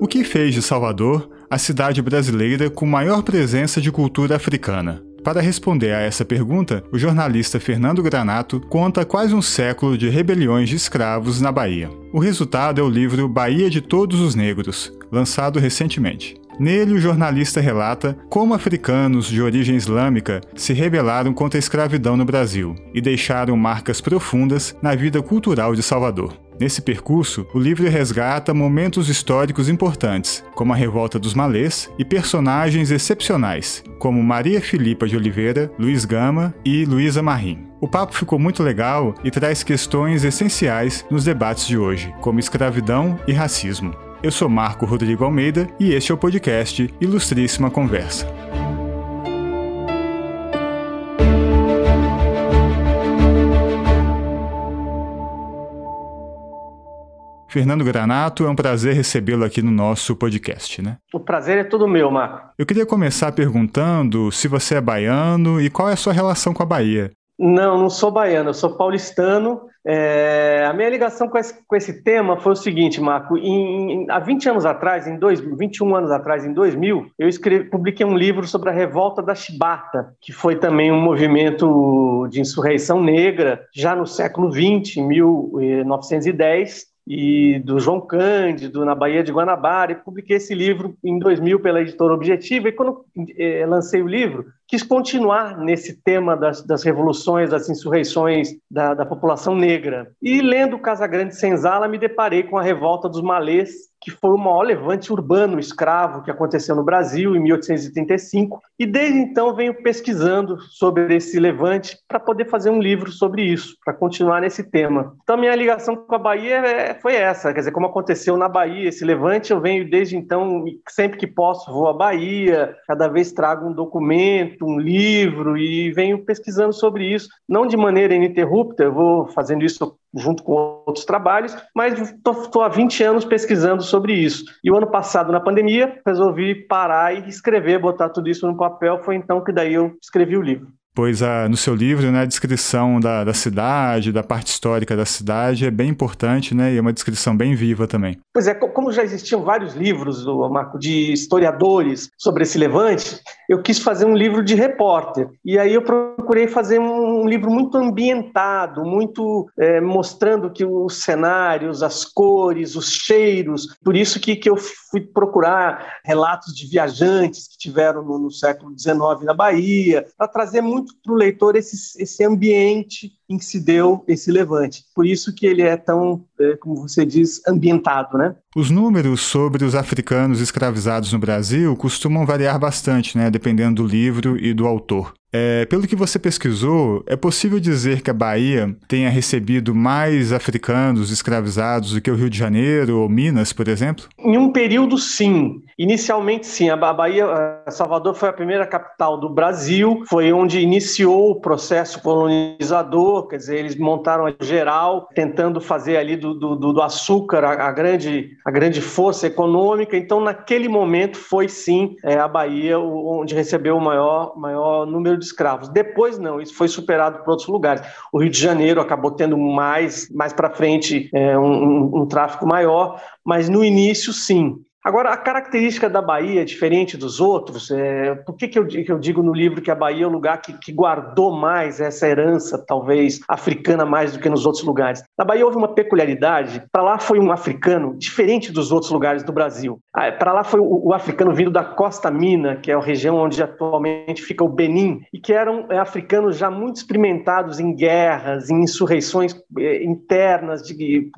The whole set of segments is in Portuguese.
O que fez de Salvador a cidade brasileira com maior presença de cultura africana? Para responder a essa pergunta, o jornalista Fernando Granato conta quase um século de rebeliões de escravos na Bahia. O resultado é o livro Bahia de Todos os Negros, lançado recentemente. Nele, o jornalista relata como africanos de origem islâmica se rebelaram contra a escravidão no Brasil e deixaram marcas profundas na vida cultural de Salvador. Nesse percurso, o livro resgata momentos históricos importantes, como a Revolta dos Malês, e personagens excepcionais, como Maria Filipa de Oliveira, Luiz Gama e Luísa Marim. O papo ficou muito legal e traz questões essenciais nos debates de hoje, como escravidão e racismo. Eu sou Marco Rodrigo Almeida e este é o podcast Ilustríssima Conversa. Fernando Granato, é um prazer recebê-lo aqui no nosso podcast, né? O prazer é todo meu, Marco. Eu queria começar perguntando se você é baiano e qual é a sua relação com a Bahia. Não, não sou baiano, eu sou paulistano. É, a minha ligação com esse, com esse, tema foi o seguinte, Marco. Em, há 20 anos atrás, em dois, 21 anos atrás, em 2000, eu escrevi, publiquei um livro sobre a revolta da Chibata, que foi também um movimento de insurreição negra, já no século XX, em 1910 e do João Cândido, na Bahia de Guanabara, e publiquei esse livro em 2000 pela editora Objetiva, e quando eh, lancei o livro, quis continuar nesse tema das, das revoluções, das insurreições da, da população negra. E lendo Casagrande Senzala, me deparei com a revolta dos malês, que foi o maior levante urbano escravo que aconteceu no Brasil em 1835, e desde então venho pesquisando sobre esse levante para poder fazer um livro sobre isso, para continuar nesse tema. Então, minha ligação com a Bahia é, foi essa, quer dizer, como aconteceu na Bahia esse levante, eu venho desde então, sempre que posso, vou à Bahia, cada vez trago um documento, um livro e venho pesquisando sobre isso, não de maneira ininterrupta, eu vou fazendo isso junto com outros trabalhos, mas estou há 20 anos pesquisando sobre isso. E o ano passado, na pandemia, resolvi parar e escrever, botar tudo isso no papel. Foi então que daí eu escrevi o livro pois a, no seu livro, né, a descrição da, da cidade, da parte histórica da cidade é bem importante, né, e é uma descrição bem viva também. Pois é, como já existiam vários livros, Marco, de historiadores sobre esse levante, eu quis fazer um livro de repórter. E aí eu procurei fazer um, um livro muito ambientado, muito é, mostrando que os cenários, as cores, os cheiros. Por isso que, que eu fui procurar relatos de viajantes que tiveram no, no século XIX na Bahia, para trazer muito muito para o leitor esse, esse ambiente em que se deu esse levante. Por isso que ele é tão, é, como você diz, ambientado, né? Os números sobre os africanos escravizados no Brasil costumam variar bastante, né, dependendo do livro e do autor. É, pelo que você pesquisou, é possível dizer que a Bahia tenha recebido mais africanos escravizados do que o Rio de Janeiro ou Minas, por exemplo? Em um período, sim. Inicialmente, sim. A Bahia, Salvador foi a primeira capital do Brasil, foi onde iniciou o processo colonizador, quer dizer, eles montaram a geral, tentando fazer ali do, do, do açúcar a, a, grande, a grande força econômica. Então, naquele momento, foi sim é, a Bahia onde recebeu o maior, maior número de escravos. Depois, não, isso foi superado por outros lugares. O Rio de Janeiro acabou tendo mais, mais para frente é, um, um, um tráfico maior, mas no início, sim. Agora, a característica da Bahia, diferente dos outros, é, por que, que, eu, que eu digo no livro que a Bahia é o lugar que, que guardou mais essa herança, talvez, africana mais do que nos outros lugares? Na Bahia houve uma peculiaridade, para lá foi um africano diferente dos outros lugares do Brasil. Ah, para lá foi o, o, africano vindo da Costa Mina, que é a região onde atualmente fica o Benin, e que eram é, africanos já muito experimentados em guerras, em insurreições é, internas, de, de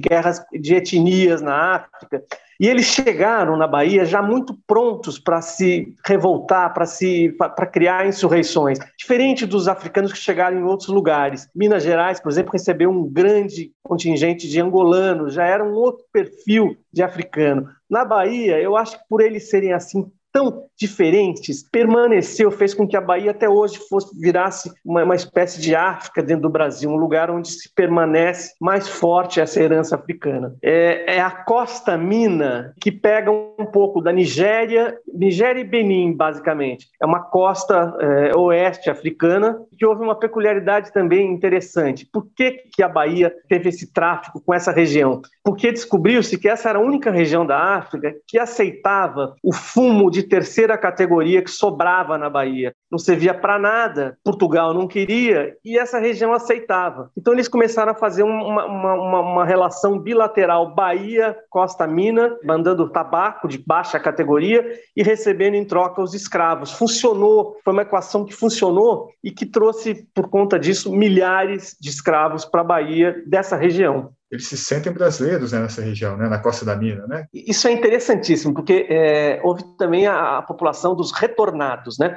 guerras de etnias na África. E eles chegaram na Bahia já muito prontos para se revoltar, para se para criar insurreições, diferente dos africanos que chegaram em outros lugares. Minas Gerais, por exemplo, recebeu um grande contingente de angolanos, já era um outro perfil de africano. Na Bahia, eu acho que por eles serem assim tão diferentes, permaneceu, fez com que a Bahia até hoje fosse virasse uma, uma espécie de África dentro do Brasil, um lugar onde se permanece mais forte essa herança africana. É, é a Costa Mina que pega um pouco da Nigéria, Nigéria e Benin, basicamente. É uma costa é, oeste africana que houve uma peculiaridade também interessante. Por que, que a Bahia teve esse tráfico com essa região? Porque descobriu-se que essa era a única região da África que aceitava o fumo de terceira categoria que sobrava na Bahia. Não servia para nada, Portugal não queria e essa região aceitava. Então eles começaram a fazer uma, uma, uma, uma relação bilateral Bahia-Costa Mina, mandando tabaco de baixa categoria e recebendo em troca os escravos. Funcionou, foi uma equação que funcionou e que trouxe, por conta disso, milhares de escravos para a Bahia dessa região eles se sentem brasileiros né, nessa região, né, na Costa da Mina, né? Isso é interessantíssimo, porque é, houve também a, a, população dos retornados, né?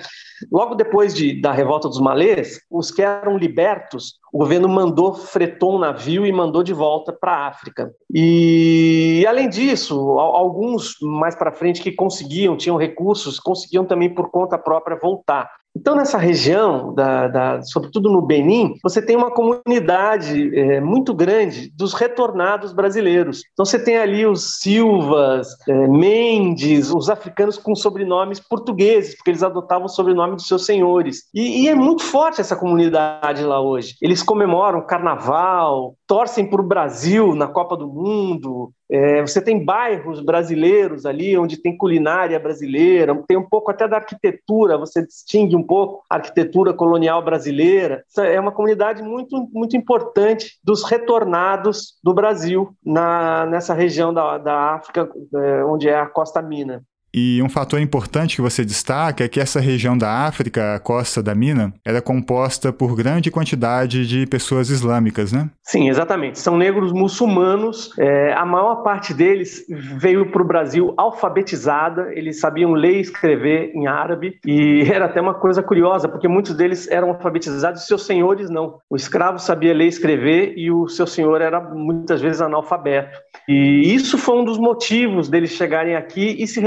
Logo depois de, da revolta dos malês, os que eram libertos, o governo mandou, fretou um navio e mandou de volta para a África. E, além disso, alguns mais para frente que conseguiam, tinham recursos, conseguiam também por conta própria voltar. Então, nessa região, da, da, sobretudo no Benin, você tem uma comunidade é, muito grande dos retornados brasileiros. Então, você tem ali os Silvas, é, Mendes, os africanos com sobrenomes portugueses, porque eles adotavam o sobrenome dos seus senhores. E, e é muito forte essa comunidade lá hoje. Eles comemoram carnaval, torcem para o Brasil na Copa do Mundo, é, você tem bairros brasileiros ali, onde tem culinária brasileira, tem um pouco até da arquitetura, você distingue um pouco a arquitetura colonial brasileira. É uma comunidade muito, muito importante dos retornados do Brasil na, nessa região da, da África, é, onde é a Costa Mina. E um fator importante que você destaca é que essa região da África, a costa da Mina, era composta por grande quantidade de pessoas islâmicas, né? Sim, exatamente. São negros muçulmanos. É, a maior parte deles veio para o Brasil alfabetizada. Eles sabiam ler e escrever em árabe. E era até uma coisa curiosa, porque muitos deles eram alfabetizados e seus senhores não. O escravo sabia ler e escrever e o seu senhor era muitas vezes analfabeto. E isso foi um dos motivos deles chegarem aqui e se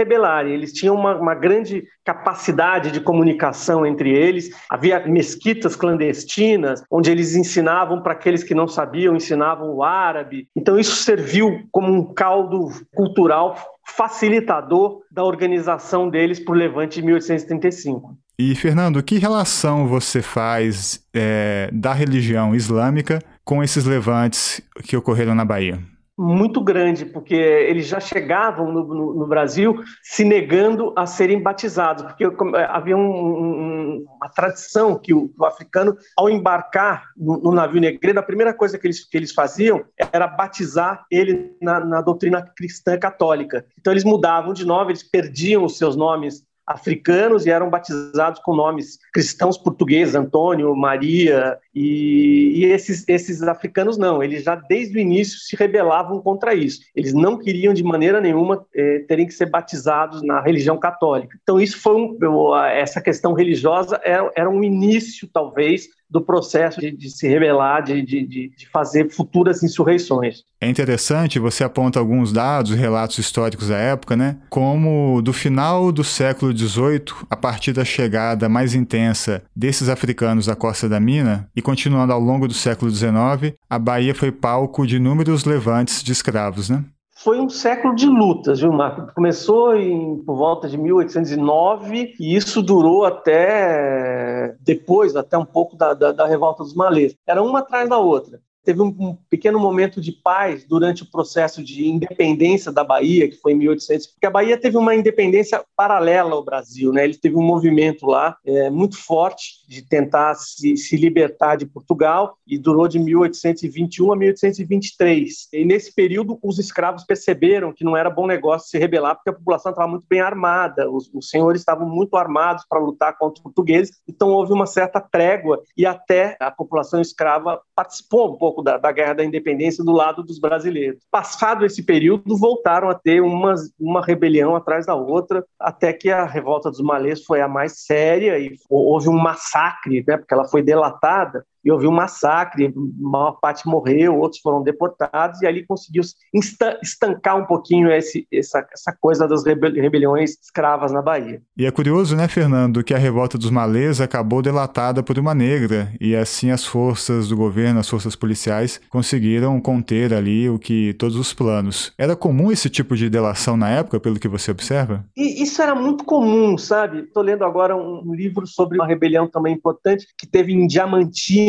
Eles tinham uma, uma grande capacidade de comunicação entre eles. Havia mesquitas clandestinas, onde eles ensinavam para aqueles que não sabiam, ensinavam o árabe. Então, isso serviu como um caldo cultural facilitador da organização deles para o Levante de 1835. E, Fernando, que relação você faz é, da religião islâmica com esses levantes que ocorreram na Bahia? Muito grande, porque eles já chegavam no, no, no, Brasil se negando a serem batizados, porque é, havia um, um, uma tradição que o, o, africano, ao embarcar no, no, navio negreiro, a primeira coisa que eles, que eles faziam era batizar ele na, na doutrina cristã católica. Então eles mudavam de nome, eles perdiam os seus nomes africanos e eram batizados com nomes cristãos portugueses, Antônio, Maria, e, e, esses, esses africanos não, eles já desde o início se rebelavam contra isso. Eles não queriam de maneira nenhuma eh, terem que ser batizados na religião católica. Então isso foi um, essa questão religiosa era, era um início talvez do processo de, de se rebelar, de, de, de, fazer futuras insurreições. É interessante, você aponta alguns dados, relatos históricos da época, né? Como do final do século XVIII, a partir da chegada mais intensa desses africanos à costa da mina, e continuando ao longo do século XIX, a Bahia foi palco de inúmeros levantes de escravos, né? Foi um século de lutas, viu, Marco? Começou em, por volta de 1809 e isso durou até depois, até um pouco da, da, da Revolta dos Malês. Era uma atrás da outra teve um, pequeno momento de paz durante o processo de independência da Bahia, que foi em 1800, porque a Bahia teve uma independência paralela ao Brasil, né? Ele teve um movimento lá é, muito forte de tentar se, se libertar de Portugal e durou de 1821 a 1823. E nesse período, os escravos perceberam que não era bom negócio se rebelar, porque a população estava muito bem armada, os, os senhores estavam muito armados para lutar contra os portugueses, então houve uma certa trégua e até a população escrava participou um pouco da, da, Guerra da Independência do lado dos brasileiros. Passado esse período, voltaram a ter uma, uma rebelião atrás da outra, até que a Revolta dos Malês foi a mais séria e houve um massacre, né, porque ela foi delatada, e houve um massacre, maior parte morreu, outros foram deportados, e ali conseguiu estancar um pouquinho esse, essa, essa coisa das rebeliões escravas na Bahia. E é curioso, né, Fernando, que a revolta dos malês acabou delatada por uma negra, e assim as forças do governo, as forças policiais, conseguiram conter ali o que todos os planos. Era comum esse tipo de delação na época, pelo que você observa? E isso era muito comum, sabe? Estou lendo agora um livro sobre uma rebelião também importante que teve em Diamantina,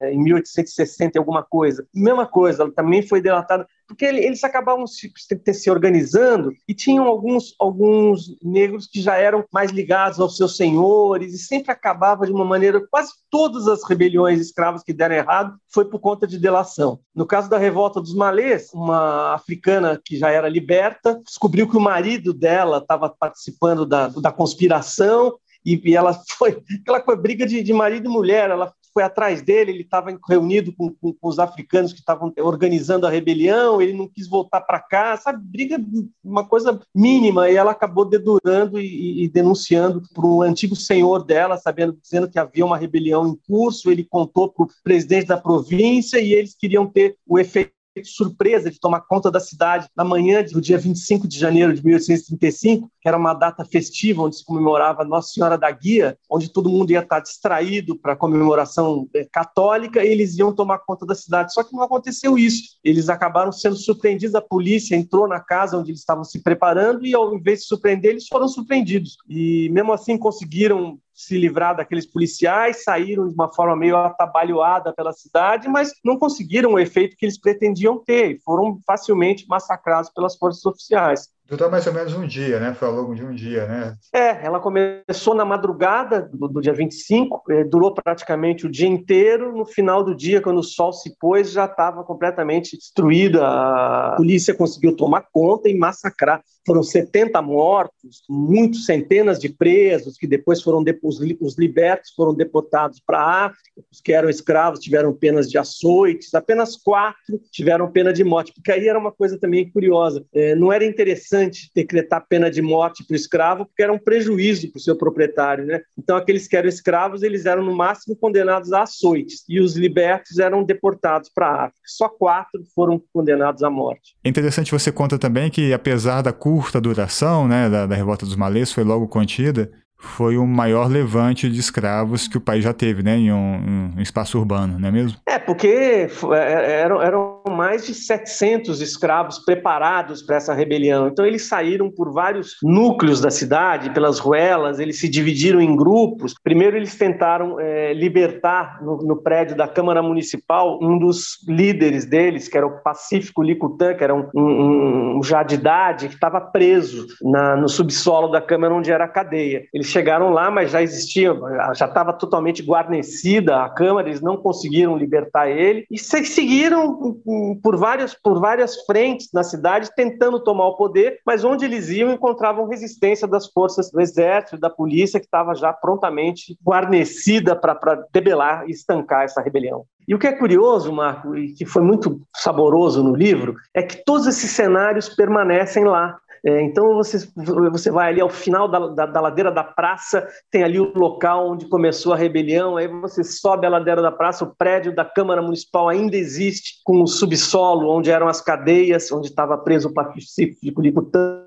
é, em 1860 alguma coisa. Mesma coisa, ela também foi delatada porque eles acabavam se, se organizando e tinham alguns, alguns negros que já eram mais ligados aos seus senhores e sempre acabava de uma maneira, quase todas as rebeliões escravas que deram errado foi por conta de delação. No caso da revolta dos malês, uma africana que já era liberta descobriu que o marido dela estava participando da, da conspiração e, e, ela foi aquela briga de, de, marido e mulher. Ela foi atrás dele, ele estava reunido com, com, com, os africanos que estavam organizando a rebelião, ele não quis voltar para cá, sabe? Briga, uma coisa mínima, e ela acabou dedurando e, e denunciando para o antigo senhor dela, sabendo, dizendo que havia uma rebelião em curso. Ele contou para o presidente da província e eles queriam ter o efeito surpresa de tomar conta da cidade na manhã do dia 25 de janeiro de 1835, que era uma data festiva onde se comemorava Nossa Senhora da Guia, onde todo mundo ia estar distraído para a comemoração eh, católica e eles iam tomar conta da cidade. Só que não aconteceu isso. Eles acabaram sendo surpreendidos, a polícia entrou na casa onde eles estavam se preparando e ao invés de surpreender, eles foram surpreendidos. E mesmo assim conseguiram se livrar daqueles policiais, saíram de uma forma meio atabalhoada pela cidade, mas não conseguiram o efeito que eles pretendiam ter e foram facilmente massacrados pelas forças oficiais. Durou mais ou menos um dia, né? Foi ao longo de um dia, né? É, ela começou na madrugada do, do dia 25, eh, durou praticamente o dia inteiro. No final do dia, quando o sol se pôs, já estava completamente destruída. A polícia conseguiu tomar conta e massacrar. Foram 70 mortos, muitos centenas de presos, que depois foram os libertos foram deportados para a África. Os que eram escravos tiveram penas de açoites, apenas quatro tiveram pena de morte, porque aí era uma coisa também curiosa. É, não era interessante decretar pena de morte para o escravo, porque era um prejuízo para o seu proprietário. Né? Então, aqueles que eram escravos, eles eram no máximo condenados a açoites, e os libertos eram deportados para a África. Só quatro foram condenados à morte. É interessante você conta também que, apesar da curta duração né, da, da Revolta dos Malês, foi logo contida, foi o maior levante de escravos que o país já teve, né, em um, um espaço urbano, não é mesmo? É, porque é, é, eram, eram mais de 700 escravos preparados para essa rebelião. Então eles saíram por vários núcleos da cidade, pelas ruelas, eles se dividiram em grupos. Primeiro eles tentaram é, libertar no, no, prédio da Câmara Municipal um dos líderes deles, que era o Pacífico Licutã, que era um, um, um já de idade, que estava preso na, no subsolo da Câmara onde era a cadeia. Eles chegaram lá, mas já existia, já estava totalmente guarnecida a Câmara, eles não conseguiram libertar ele e seguiram por várias, por várias frentes na cidade tentando tomar o poder, mas onde eles iam encontravam resistência das forças do exército, da polícia, que estava já prontamente guarnecida para debelar e estancar essa rebelião. E o que é curioso, Marco, e que foi muito saboroso no livro, é que todos esses cenários permanecem lá. É, então você, você vai ali ao final da, da, da, ladeira da praça, tem ali o local onde começou a rebelião, aí você sobe a ladeira da praça, o prédio da Câmara Municipal ainda existe, com o subsolo, onde eram as cadeias, onde estava preso o Pacífico de Cutã,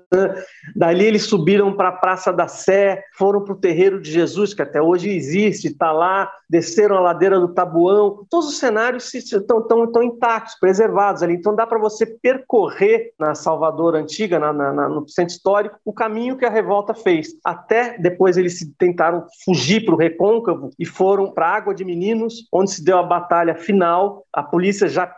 Dali eles subiram para a Praça da Sé, foram para o Terreiro de Jesus, que até hoje existe, está lá, desceram a ladeira do Tabuão. Todos os cenários estão, estão, estão intactos, preservados ali. Então dá para você percorrer na Salvador Antiga, na, na, no centro histórico, o caminho que a revolta fez. Até depois eles tentaram fugir para o Recôncavo e foram para a Água de Meninos, onde se deu a batalha final. A polícia já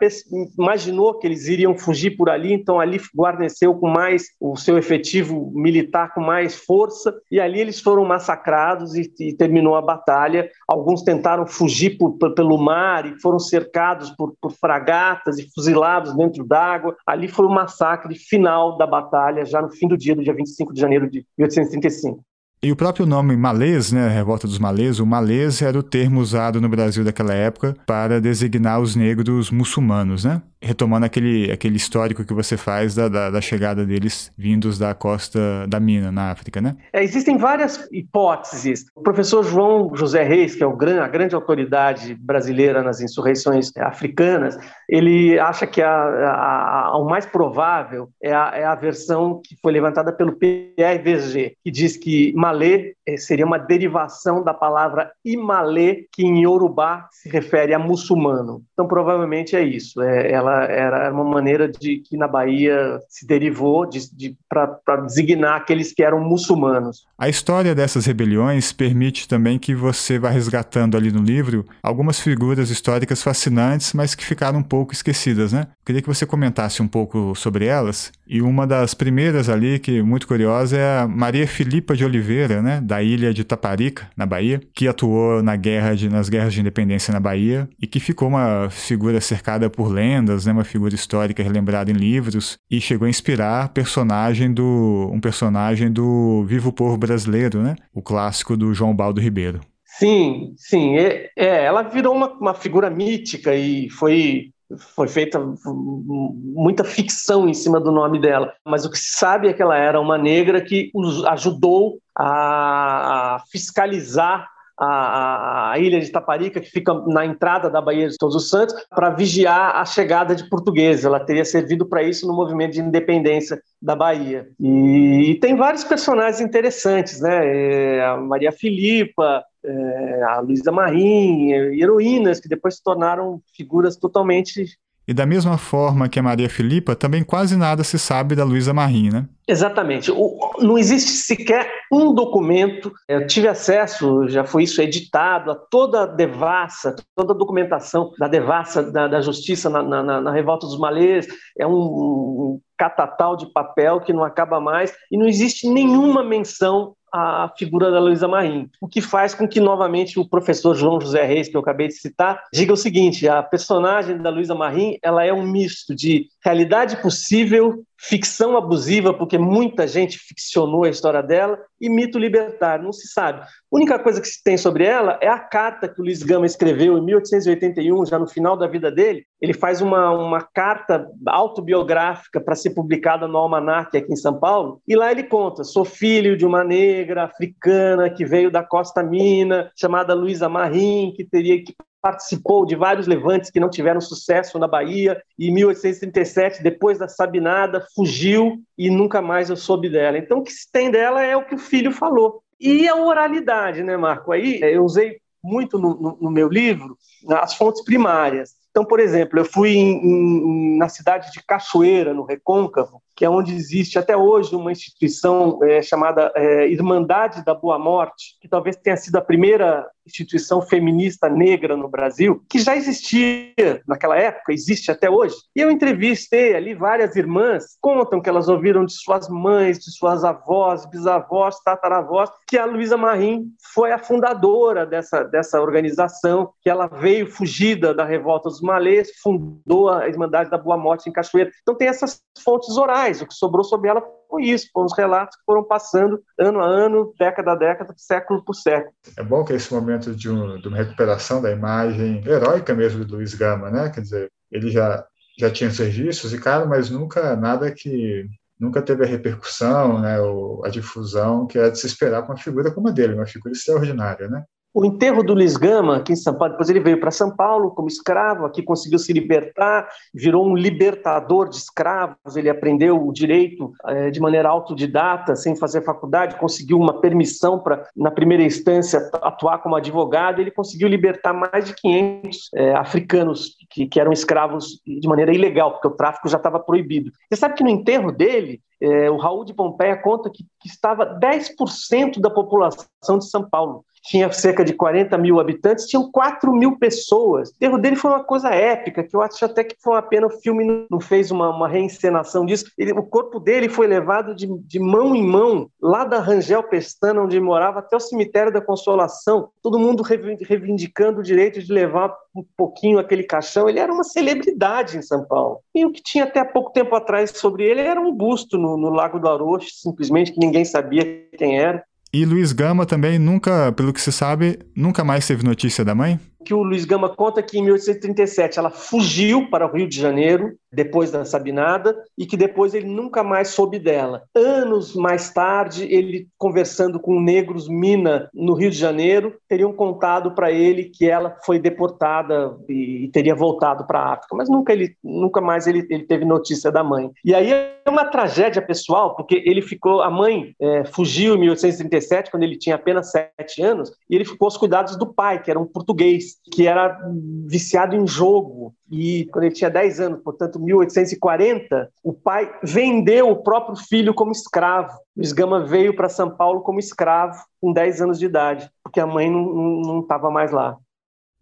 imaginou que eles iriam fugir por ali, então ali guarneceu com mais o seu efetivo militar com mais força, e ali eles foram massacrados e, e terminou a batalha. Alguns tentaram fugir por, por, pelo mar e foram cercados por, por fragatas e fuzilados dentro d'água. Ali foi o massacre final da batalha, já no fim do dia, do dia 25 de janeiro de 1835. E o próprio nome malês, né, Revolta dos Malês, o malês era o termo usado no Brasil daquela época para designar os negros muçulmanos, né? retomando aquele, aquele histórico que você faz da, da, da, chegada deles vindos da costa da Mina, na África, né? É, existem várias hipóteses. O professor João José Reis, que é gran, a grande autoridade brasileira nas insurreições africanas, ele acha que a, a, a, o mais provável é a, é a versão que foi levantada pelo PRVG, que diz que Malê eh, seria uma derivação da palavra Imalê, que em Yorubá se refere a muçulmano. Então, provavelmente é isso. É, ela ela era uma maneira de que na Bahia se derivou de, de para designar aqueles que eram muçulmanos. A história dessas rebeliões permite também que você vá resgatando ali no livro algumas figuras históricas fascinantes, mas que ficaram um pouco esquecidas, né? Queria que você comentasse um pouco sobre elas. E uma das primeiras ali, que é muito curiosa, é a Maria Filipa de Oliveira, né, da ilha de Taparica, na Bahia, que atuou na guerra de, nas guerras de independência na Bahia e que ficou uma figura cercada por lendas, né, uma figura histórica relembrada em livros e chegou a inspirar personagem do, um personagem do Vivo Povo Brasileiro, né, o clássico do João Baldo Ribeiro. Sim, sim. É, é ela virou uma, uma figura mítica e foi foi feita muita ficção em cima do nome dela, mas o que se sabe é que ela era uma negra que ajudou a fiscalizar a, a, ilha de Taparica, que fica na entrada da Baía de Todos os Santos, para vigiar a chegada de portugueses. Ela teria servido para isso no movimento de independência da Bahia. E, e tem vários personagens interessantes, né? É, a Maria Filipa, é, a Luísa Marim, heroínas que depois se tornaram figuras totalmente e da mesma forma que a Maria Filipa, também quase nada se sabe da Luísa Marim, né? Exatamente. O, não existe sequer um documento. Eu tive acesso, já foi isso editado, a toda a devassa, toda a documentação da devassa da, da justiça na, na, na, Revolta dos Malês. É um, um catatal de papel que não acaba mais e não existe nenhuma menção a figura da Luísa Marim, o que faz com que, novamente, o professor João José Reis, que eu acabei de citar, diga o seguinte, a personagem da Luísa Marim, ela é um misto de realidade possível ficção abusiva, porque muita gente ficcionou a história dela, e mito libertário, não se sabe. A única coisa que se tem sobre ela é a carta que o Luiz Gama escreveu em 1881, já no final da vida dele. Ele faz uma, uma carta autobiográfica para ser publicada no Almanac aqui em São Paulo, e lá ele conta: sou filho de uma negra africana que veio da Costa Mina, chamada Luísa Marim, que teria que participou de vários levantes que não tiveram sucesso na Bahia, e em 1837, depois da Sabinada, fugiu e nunca mais eu soube dela. Então, o que se tem dela é o que o filho falou. E a oralidade, né, Marco? Aí eu usei muito no, no, no meu livro as fontes primárias. Então, por exemplo, eu fui em, em, na cidade de Cachoeira, no Recôncavo, que é onde existe até hoje uma instituição é, chamada é, Irmandade da Boa Morte, que talvez tenha sido a primeira instituição feminista negra no Brasil, que já existia naquela época, existe até hoje. E eu entrevistei ali várias irmãs, contam que elas ouviram de suas mães, de suas avós, bisavós, tataravós, que a Luísa Marim foi a fundadora dessa, dessa organização, que ela veio fugida da revolta dos malês, fundou a Irmandade da Boa Morte em Cachoeira. Então tem essas fontes orais mais. O que sobrou sobre ela foi isso, foram os relatos que foram passando ano a ano, década a década, século por século. É bom que esse momento de, um, de uma recuperação da imagem heróica mesmo de Luiz Gama, né? Quer dizer, ele já, já tinha serviços e cara, mas nunca nada que nunca teve a repercussão, né, ou a difusão que é de se esperar com uma figura como a dele, uma figura extraordinária, né? O enterro do Luiz Gama, aqui em São Paulo, depois ele veio para São Paulo como escravo, aqui conseguiu se libertar, virou um libertador de escravos, ele aprendeu o direito é, de maneira autodidata, sem fazer faculdade, conseguiu uma permissão para, na primeira instância, atuar como advogado, ele conseguiu libertar mais de 500 é, africanos que, que eram escravos de maneira ilegal, porque o tráfico já estava proibido. Você sabe que no enterro dele, é, o Raul de Pompeia conta que, que estava 10% da população de São Paulo tinha cerca de 40 mil habitantes, tinham 4 mil pessoas. O erro dele foi uma coisa épica, que eu acho até que foi uma pena o filme não fez uma, uma reencenação disso. Ele, o corpo dele foi levado de, de mão em mão, lá da Rangel Pestana, onde morava, até o cemitério da Consolação, todo mundo reivindicando o direito de levar um pouquinho aquele caixão. Ele era uma celebridade em São Paulo. E o que tinha até pouco tempo atrás sobre ele era um busto no, no Lago do Aroche, simplesmente, que ninguém sabia quem era. E Luiz Gama também nunca, pelo que se sabe, nunca mais teve notícia da mãe? que o Luiz Gama conta que em 1837 ela fugiu para o Rio de Janeiro depois da Sabinada e que depois ele nunca mais soube dela. Anos mais tarde, ele conversando com negros Mina no Rio de Janeiro, teriam contado para ele que ela foi deportada e teria voltado para a África, mas nunca ele nunca mais ele, ele, teve notícia da mãe. E aí é uma tragédia pessoal, porque ele ficou a mãe é, fugiu em 1837 quando ele tinha apenas sete anos e ele ficou aos cuidados do pai, que era um português que era viciado em jogo. E quando ele tinha 10 anos, portanto, 1840, o pai vendeu o próprio filho como escravo. Luiz Gama veio para São Paulo como escravo com 10 anos de idade, porque a mãe não estava mais lá.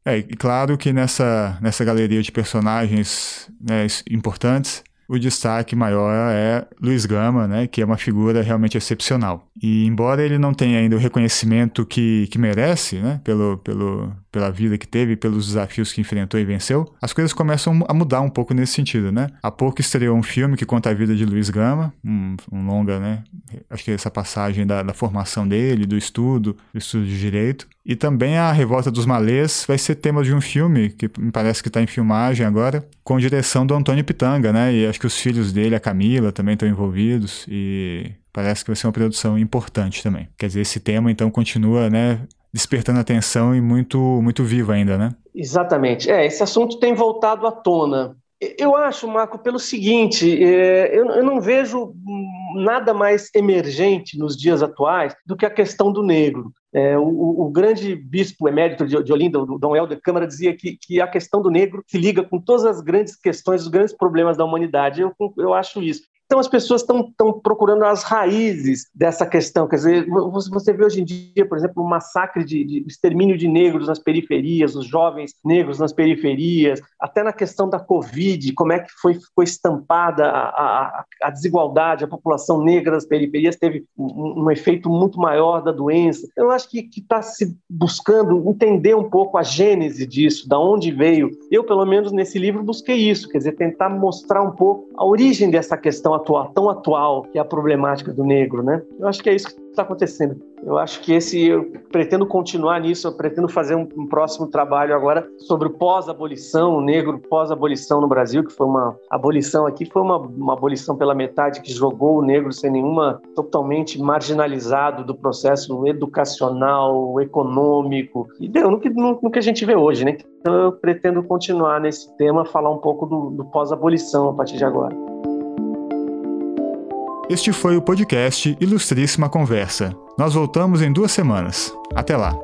É, e claro que nessa, nessa galeria de personagens né, importantes, o destaque maior é Luiz Gama, né, que é uma figura realmente excepcional. E embora ele não tenha ainda o reconhecimento que, que merece, né, pelo, pelo, pela vida que teve, pelos desafios que enfrentou e venceu, as coisas começam a mudar um pouco nesse sentido, né? Há pouco estreou um filme que conta a vida de Luiz Gama, um, um longa, né? Acho que essa passagem da, da formação dele, do estudo, do estudo de direito. E também a Revolta dos Malês vai ser tema de um filme que me parece que está em filmagem agora, com direção do Antônio Pitanga, né? E acho que os filhos dele, a Camila, também estão envolvidos e parece que vai ser uma produção importante também. Quer dizer, esse tema então continua, né, despertando atenção e muito muito vivo ainda, né? Exatamente. É, esse assunto tem voltado à tona. Eu acho, Marco, pelo seguinte, é, eu, não vejo nada mais emergente nos dias atuais do que a questão do negro. É, o, o, grande bispo emérito de, de Olinda, o Dom Helder Câmara, dizia que, que, a questão do negro se liga com todas as grandes questões, os grandes problemas da humanidade. Eu, eu acho isso. Então as pessoas estão procurando as raízes dessa questão. Quer dizer, você vê hoje em dia, por exemplo, o um massacre de, de, extermínio de negros nas periferias, os jovens negros nas periferias, até na questão da Covid, como é que foi, estampada a, a, a desigualdade, a população negra nas periferias teve um, um, efeito muito maior da doença. Eu acho que está se buscando entender um pouco a gênese disso, da onde veio. Eu, pelo menos nesse livro, busquei isso, quer dizer, tentar mostrar um pouco a origem dessa questão atual, tão atual, que é a problemática do negro, né? Eu acho que é isso que está acontecendo. Eu acho que esse eu pretendo continuar nisso, eu pretendo fazer um, um próximo trabalho agora sobre o pós-abolição, o negro pós-abolição no Brasil, que foi uma abolição aqui, foi uma, uma abolição pela metade que jogou o negro sem nenhuma, totalmente marginalizado do processo educacional, econômico, e deu no que, no, no que a gente vê hoje, né? Então eu pretendo continuar nesse tema, falar um pouco do, do pós-abolição a partir de agora. Este foi o podcast Ilustríssima Conversa. Nós voltamos em duas semanas. Até lá!